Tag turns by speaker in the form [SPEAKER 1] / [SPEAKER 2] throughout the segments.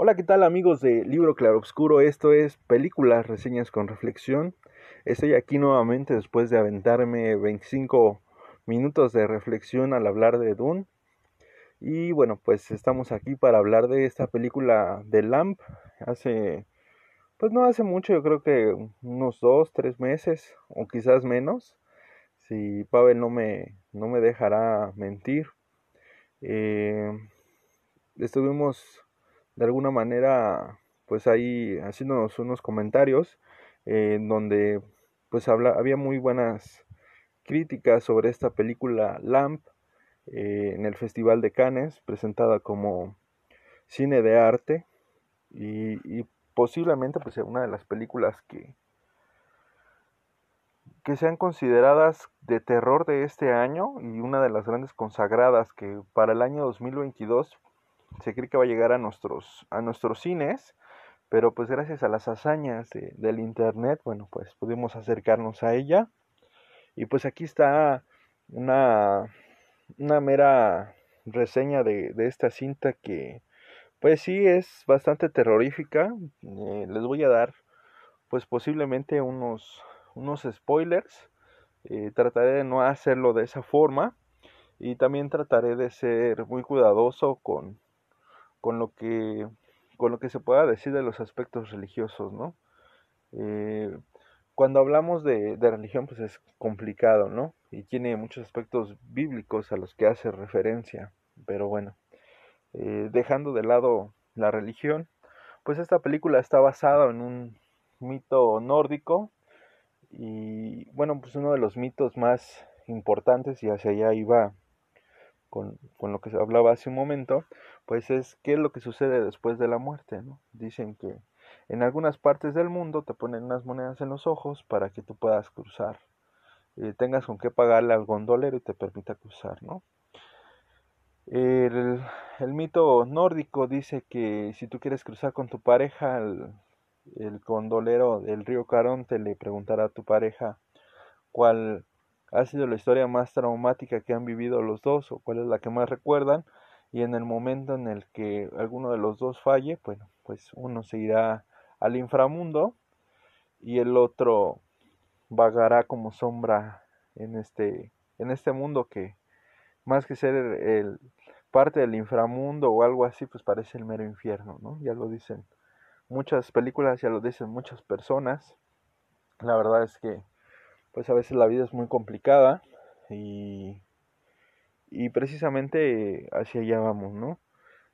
[SPEAKER 1] Hola, ¿qué tal amigos de Libro Claroscuro? Esto es Películas, Reseñas con Reflexión. Estoy aquí nuevamente después de aventarme 25 minutos de reflexión al hablar de Dune. Y bueno, pues estamos aquí para hablar de esta película de Lamp. Hace, pues no hace mucho, yo creo que unos dos, tres meses o quizás menos. Si Pavel no me, no me dejará mentir. Eh, estuvimos de alguna manera pues ahí haciéndonos unos comentarios en donde pues habla, había muy buenas críticas sobre esta película Lamp eh, en el Festival de Cannes, presentada como cine de arte y, posiblemente pues una de las películas que que sean consideradas de terror de este año y una de las grandes consagradas que para el año 2022 se cree que va a llegar a nuestros, a nuestros cines, pero pues gracias a las hazañas del internet, bueno, pues pudimos acercarnos a ella. Y pues aquí está una, una mera reseña de, esta cinta que pues sí es bastante terrorífica. Eh, les voy a dar pues posiblemente unos, unos spoilers. Eh, trataré de no hacerlo de esa forma y también trataré de ser muy cuidadoso con, con lo que con lo que se pueda decir de los aspectos religiosos, ¿no? Eh, cuando hablamos de, religión, pues es complicado, ¿no? Y tiene muchos aspectos bíblicos a los que hace referencia, pero bueno, eh, dejando de lado la religión, pues esta película está basada en un mito nórdico y bueno, pues uno de los mitos más importantes y hacia allá iba con, lo que se hablaba hace un momento, pues es qué es lo que sucede después de la muerte, ¿no? Dicen que en algunas partes del mundo te ponen unas monedas en los ojos para que tú puedas cruzar, eh, tengas con qué pagarle al gondolero y te permita cruzar, ¿no? El, el, mito nórdico dice que si tú quieres cruzar con tu pareja, el, el gondolero del río Caronte le preguntará a tu pareja cuál ha sido la historia más traumática que han vivido los dos o cuál es la que más recuerdan y en el momento en el que alguno de los dos falle, bueno, pues uno se irá al inframundo y el otro vagará como sombra en este en este mundo que más que ser el, parte del inframundo o algo así, pues parece el mero infierno, ¿no? Ya lo dicen muchas películas, ya lo dicen muchas personas. La verdad es que pues a veces la vida es muy complicada y, y precisamente hacia allá vamos, ¿no?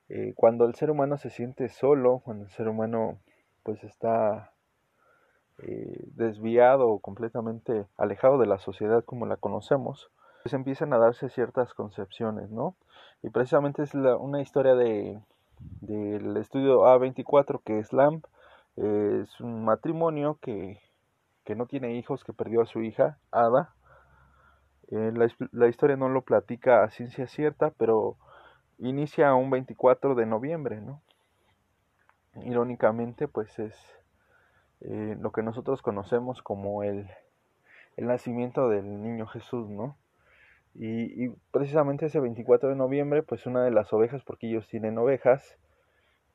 [SPEAKER 1] Eh, cuando el ser humano se siente solo, cuando el ser humano pues está eh, desviado o completamente alejado de la sociedad como la conocemos, pues empiezan a darse ciertas concepciones, ¿no? Y precisamente es una historia de del estudio A24 que es LAMP, es un matrimonio que que no tiene hijos, que perdió a su hija, Ada. Eh, la, historia no lo platica a ciencia cierta, pero inicia un 24 de noviembre, ¿no? Irónicamente, pues es eh, lo que nosotros conocemos como el, el nacimiento del niño Jesús, ¿no? Y, y, precisamente ese 24 de noviembre, pues una de las ovejas, porque ellos tienen ovejas,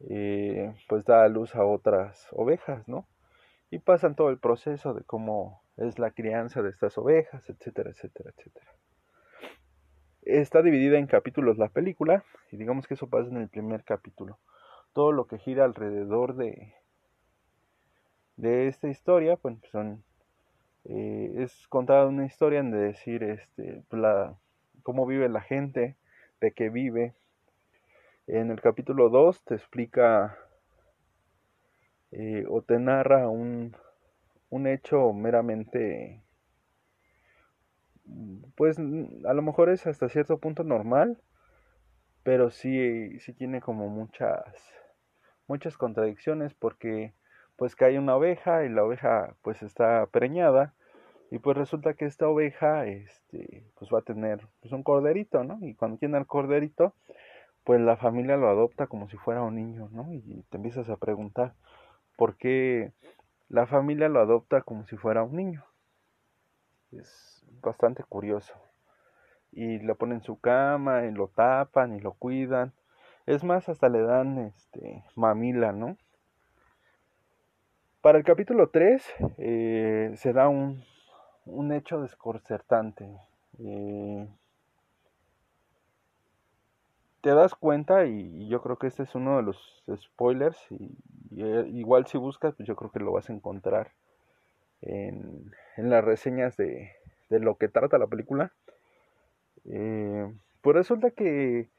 [SPEAKER 1] eh, pues da a luz a otras ovejas, ¿no? Y pasan todo el proceso de cómo es la crianza de estas ovejas, etcétera, etcétera, etcétera. Está dividida en capítulos la película y digamos que eso pasa en el primer capítulo. Todo lo que gira alrededor de, de esta historia, pues son, eh, es contada una historia en de decir este, la, cómo vive la gente, de qué vive. En el capítulo 2 te explica eh, o te narra un, un hecho meramente pues a lo mejor es hasta cierto punto normal pero sí, sí tiene como muchas muchas contradicciones porque pues cae una oveja y la oveja pues está preñada y pues resulta que esta oveja este pues va a tener pues un corderito no y cuando tiene el corderito pues la familia lo adopta como si fuera un niño no y te empiezas a preguntar porque la familia lo adopta como si fuera un niño. Es bastante curioso. Y lo ponen en su cama y lo tapan y lo cuidan. Es más, hasta le dan este mamila, ¿no? Para el capítulo 3 eh, se da un, un hecho desconcertante. Eh, te das cuenta y, yo creo que este es uno de los spoilers y, eh, igual si buscas pues yo creo que lo vas a encontrar en, en las reseñas de, de, lo que trata la película. Eh, pues resulta que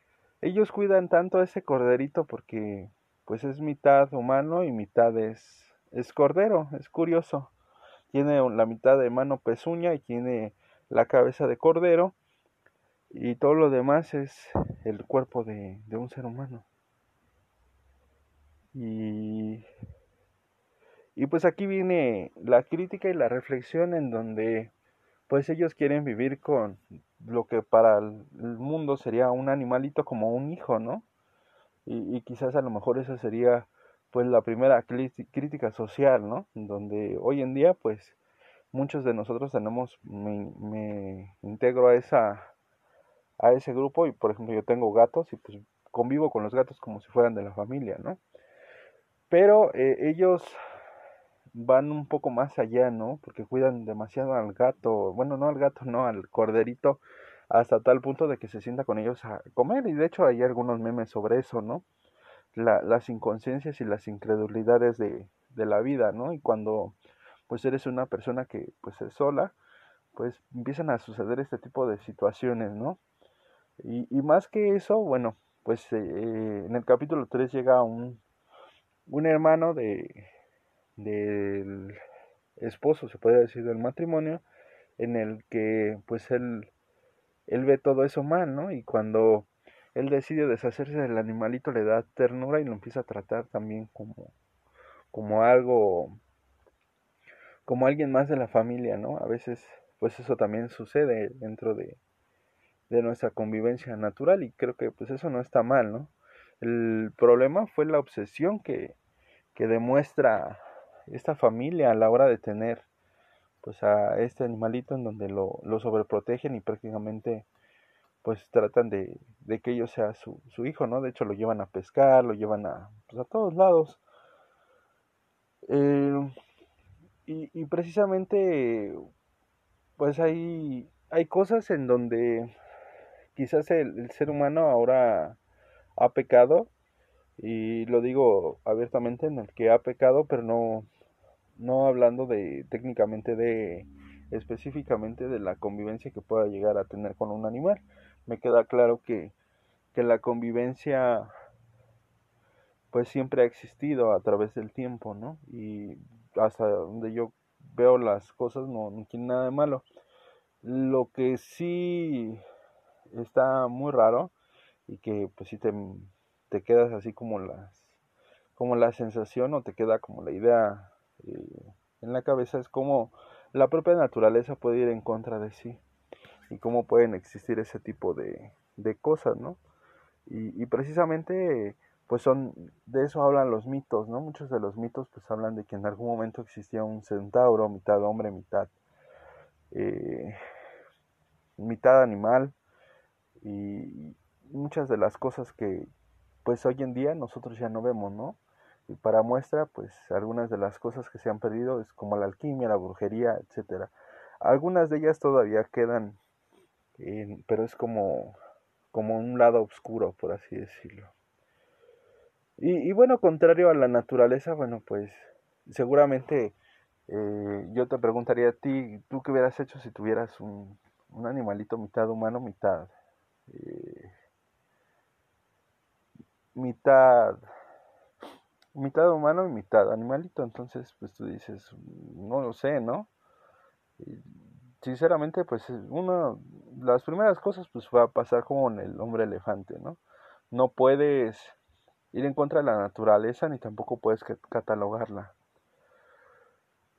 [SPEAKER 1] ellos cuidan tanto a ese corderito porque pues es mitad humano y mitad es, es cordero es curioso. Tiene la mitad de mano pezuña y tiene la cabeza de cordero y todo lo demás es el cuerpo de, un ser humano. Y, y pues aquí viene la crítica y la reflexión en donde pues ellos quieren vivir con lo que para el mundo sería un animalito como un hijo, ¿no? Y, y quizás a lo mejor esa sería pues la primera crítica social, ¿no? Donde hoy en día pues muchos de nosotros tenemos, me, me integro a esa a ese grupo y por ejemplo yo tengo gatos y pues convivo con los gatos como si fueran de la familia, ¿no? Pero eh, ellos van un poco más allá, ¿no? Porque cuidan demasiado al gato, bueno, no al gato, no, al corderito, hasta tal punto de que se sienta con ellos a comer y de hecho hay algunos memes sobre eso, ¿no? La, las inconsciencias y las incredulidades de, de la vida, ¿no? Y cuando pues eres una persona que pues es sola, pues empiezan a suceder este tipo de situaciones, ¿no? Y, y más que eso, bueno, pues eh, en el capítulo 3 llega un, un hermano de del esposo, se puede decir, del matrimonio, en el que pues él, él ve todo eso mal, ¿no? Y cuando él decide deshacerse del animalito le da ternura y lo empieza a tratar también como, como algo, como alguien más de la familia, ¿no? A veces pues eso también sucede dentro de, de nuestra convivencia natural y creo que pues eso no está mal, ¿no? El problema fue la obsesión que, que demuestra esta familia a la hora de tener pues a este animalito en donde lo, lo sobreprotegen y prácticamente pues tratan de, de que ello sea su, su, hijo, ¿no? De hecho lo llevan a pescar, lo llevan a, pues, a todos lados. Eh, y, y, precisamente pues hay, hay cosas en donde quizás el, ser humano ahora ha pecado, y lo digo abiertamente, en el que ha pecado, pero no, no hablando de técnicamente de específicamente de la convivencia que pueda llegar a tener con un animal. Me queda claro que, que la convivencia pues siempre ha existido a través del tiempo, ¿no? Y hasta donde yo veo las cosas no, no tiene nada de malo. Lo que sí está muy raro y que pues si te, te quedas así como las como la sensación o te queda como la idea eh, en la cabeza es como la propia naturaleza puede ir en contra de sí y cómo pueden existir ese tipo de, de cosas, ¿no? Y, y, precisamente pues son de eso hablan los mitos, ¿no? Muchos de los mitos pues hablan de que en algún momento existía un centauro, mitad hombre, mitad eh, mitad animal, y muchas de las cosas que pues hoy en día nosotros ya no vemos, ¿no? Y para muestra, pues algunas de las cosas que se han perdido es como la alquimia, la brujería, etcétera. Algunas de ellas todavía quedan, pero es como, como un lado oscuro, por así decirlo. Y, y bueno, contrario a la naturaleza, bueno, pues seguramente eh, yo te preguntaría a ti, ¿tú qué hubieras hecho si tuvieras un, un animalito mitad humano, mitad eh, mitad mitad humano y mitad animalito. Entonces pues tú dices no lo sé no sinceramente pues una las primeras cosas pues va a pasar como en el hombre elefante no no puedes ir en contra de la naturaleza ni tampoco puedes catalogarla.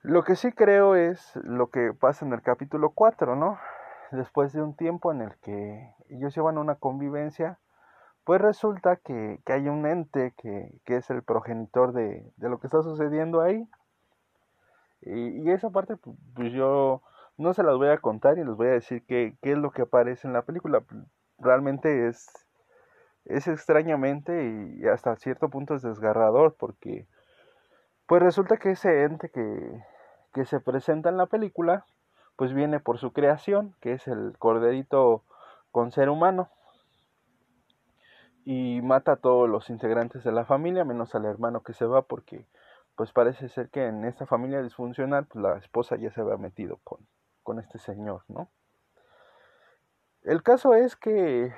[SPEAKER 1] Lo que sí creo es lo que pasa en el capítulo 4, ¿no? Después de un tiempo en el que ellos llevan una convivencia, pues resulta que, que hay un ente que, que es el progenitor de, de, lo que está sucediendo ahí. Y, esa parte, pues yo no se las voy a contar y les voy a decir qué, qué es lo que aparece en la película. Realmente es, es extrañamente y hasta cierto punto es desgarrador porque pues resulta que ese ente que, que se presenta en la película pues viene por su creación, que es el corderito con ser humano y mata a todos los integrantes de la familia menos al hermano que se va porque pues parece ser que en esta familia disfuncional pues la esposa ya se había metido con, con este señor, ¿no? El caso es que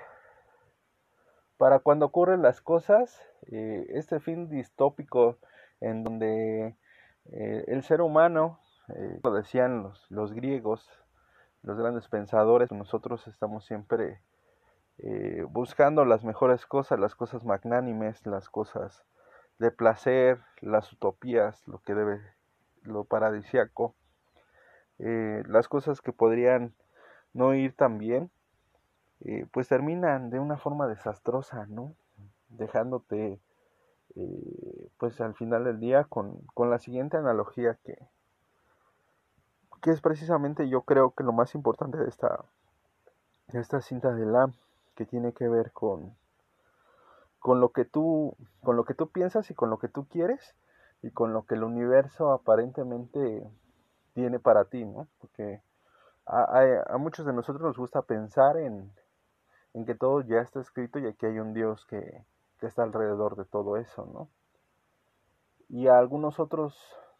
[SPEAKER 1] para cuando ocurren las cosas, eh, este fin distópico en donde eh, el ser humano, eh, lo decían los, los, griegos, los grandes pensadores, nosotros estamos siempre buscando las mejores cosas, las cosas magnánimes, las cosas de placer, las utopías, lo que debe, lo paradisiaco, las cosas que podrían no ir tan bien, eh, pues terminan de una forma desastrosa, ¿no? Dejándote, eh, pues al final del día con, con, la siguiente analogía que, que es precisamente yo creo que lo más importante de esta, esta cinta de la que tiene que ver con, con lo que tú, con lo que tú piensas y con lo que tú quieres y con lo que el universo aparentemente tiene para ti, ¿no? Porque a, a muchos de nosotros nos gusta pensar en, en que todo ya está escrito y aquí hay un Dios que, está alrededor de todo eso, ¿no? Y a algunos otros,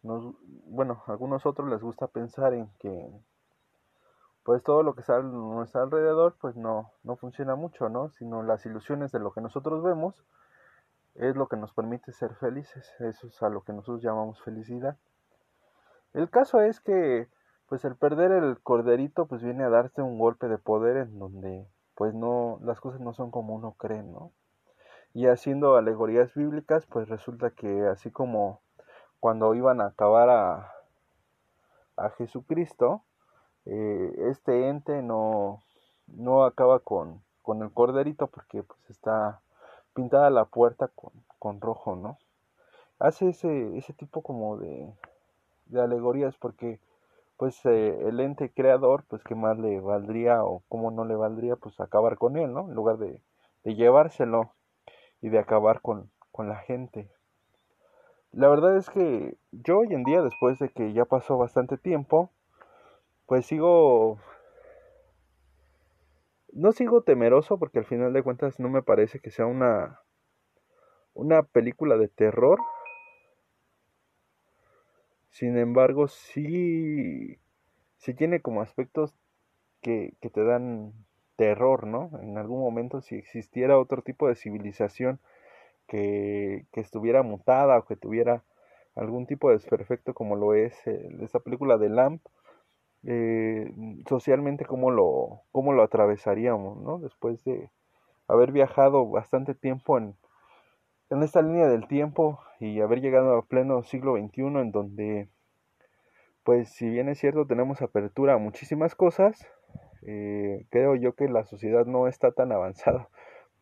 [SPEAKER 1] bueno, a algunos otros les gusta pensar en que pues todo lo que está a nuestro alrededor pues no, no funciona mucho, ¿no? Sino las ilusiones de lo que nosotros vemos es lo que nos permite ser felices, eso es a lo que nosotros llamamos felicidad. El caso es que pues el perder el corderito pues viene a darte un golpe de poder en donde pues no, las cosas no son como uno cree, ¿no? Y haciendo alegorías bíblicas, pues resulta que así como cuando iban a acabar a, a Jesucristo, eh, este ente no, no acaba con, con el corderito porque pues está pintada la puerta con, con rojo, ¿no? Hace ese, ese tipo como de, de alegorías porque pues eh, el ente creador, pues qué más le valdría o cómo no le valdría, pues acabar con él, ¿no? En lugar de, de llevárselo y de acabar con, con la gente. La verdad es que yo hoy en día, después de que ya pasó bastante tiempo, pues sigo... No sigo temeroso porque al final de cuentas no me parece que sea una, una película de terror, sin embargo, sí, sí tiene como aspectos que, que te dan terror, ¿no? En algún momento si existiera otro tipo de civilización que, que estuviera mutada o que tuviera algún tipo de desperfecto como lo es eh, esta película de Lamp, eh, socialmente cómo lo, cómo lo atravesaríamos, ¿no? Después de haber viajado bastante tiempo en, en esta línea del tiempo y haber llegado a pleno siglo XXI en donde, pues si bien es cierto, tenemos apertura a muchísimas cosas, eh, creo yo que la sociedad no está tan avanzada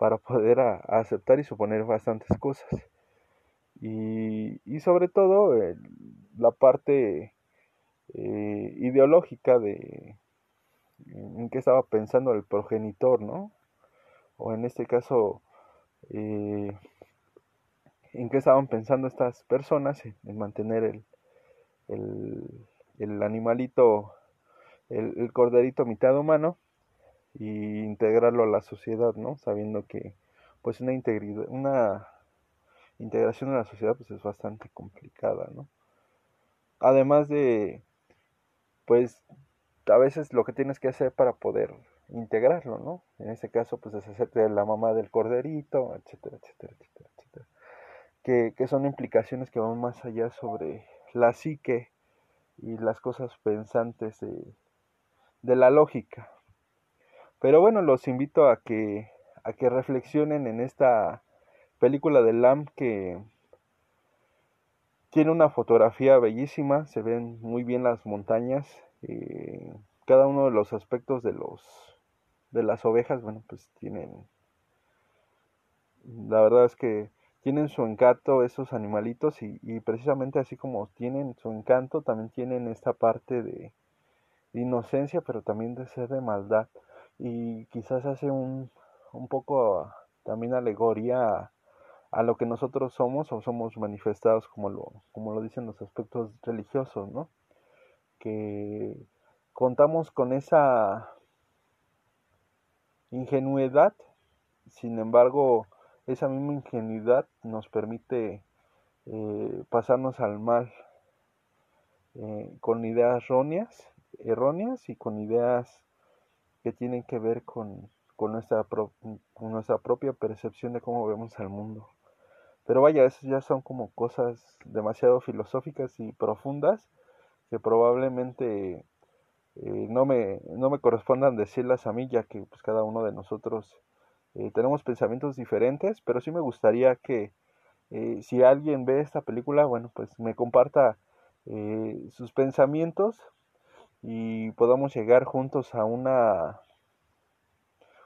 [SPEAKER 1] para poder aceptar y suponer bastantes cosas. Y, sobre todo la parte eh, ideológica de en qué estaba pensando el progenitor, ¿no? O en este caso, eh, en qué estaban pensando estas personas en, mantener el, animalito, el, corderito mitad humano y integrarlo a la sociedad, ¿no? Sabiendo que pues una integridad, una integración en la sociedad pues es bastante complicada, ¿no? Además de pues a veces lo que tienes que hacer para poder integrarlo, ¿no? En este caso pues deshacerte de la mamá del corderito, etcétera, etcétera, etcétera que, son implicaciones que van más allá sobre la psique y las cosas pensantes de, de la lógica. Pero bueno, los invito a que, a que reflexionen en esta película de Lamb que tiene una fotografía bellísima, se ven muy bien las montañas, eh, cada uno de los aspectos de los de las ovejas, bueno, pues tienen la verdad es que tienen su encanto esos animalitos y, y, precisamente así como tienen su encanto, también tienen esta parte de, inocencia, pero también de ser de maldad. Y quizás hace un, un poco también alegoría a, lo que nosotros somos o somos manifestados como lo, como lo dicen los aspectos religiosos, ¿no? Que contamos con esa ingenuidad, sin embargo, esa misma ingenuidad nos permite eh, pasarnos al mal eh, con ideas erróneas, erróneas y con ideas que tienen que ver con, con, nuestra propia percepción de cómo vemos al mundo. Pero vaya, esas ya son como cosas demasiado filosóficas y profundas que probablemente eh, no, me, no me correspondan decirlas a mí, ya que pues, cada uno de nosotros eh, tenemos pensamientos diferentes, pero sí me gustaría que eh, si alguien ve esta película, bueno, pues me comparta sus pensamientos y podamos llegar juntos a una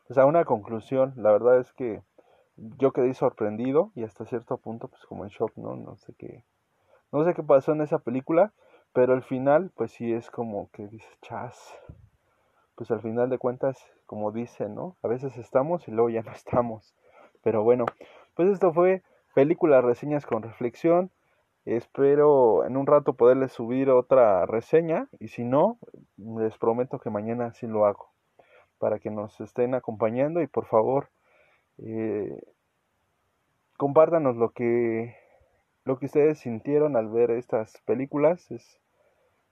[SPEAKER 1] pues a una conclusión. La verdad es que yo quedé sorprendido y hasta cierto punto pues como en shock, ¿no? No sé qué no sé qué pasó en esa película, pero al final, pues sí es como que dices, chas. Pues al final de cuentas, como dicen, ¿no? A veces estamos y luego ya no estamos. Pero bueno, pues esto fue películas, reseñas con reflexión. Espero en un rato poderles subir otra reseña y si no, les prometo que mañana sí lo hago para que nos estén acompañando y por favor eh, compártanos lo que lo que ustedes sintieron al ver estas películas. Es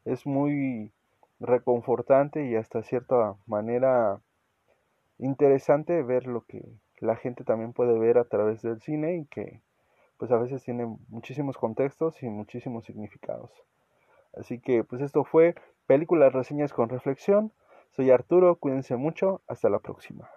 [SPEAKER 1] es muy reconfortante y hasta cierta manera interesante ver lo que la gente también puede ver a través del cine y que pues a veces tiene muchísimos contextos y muchísimos significados. Así que pues esto fue Películas Reseñas con Reflexión. Soy Arturo, cuídense mucho, hasta la próxima.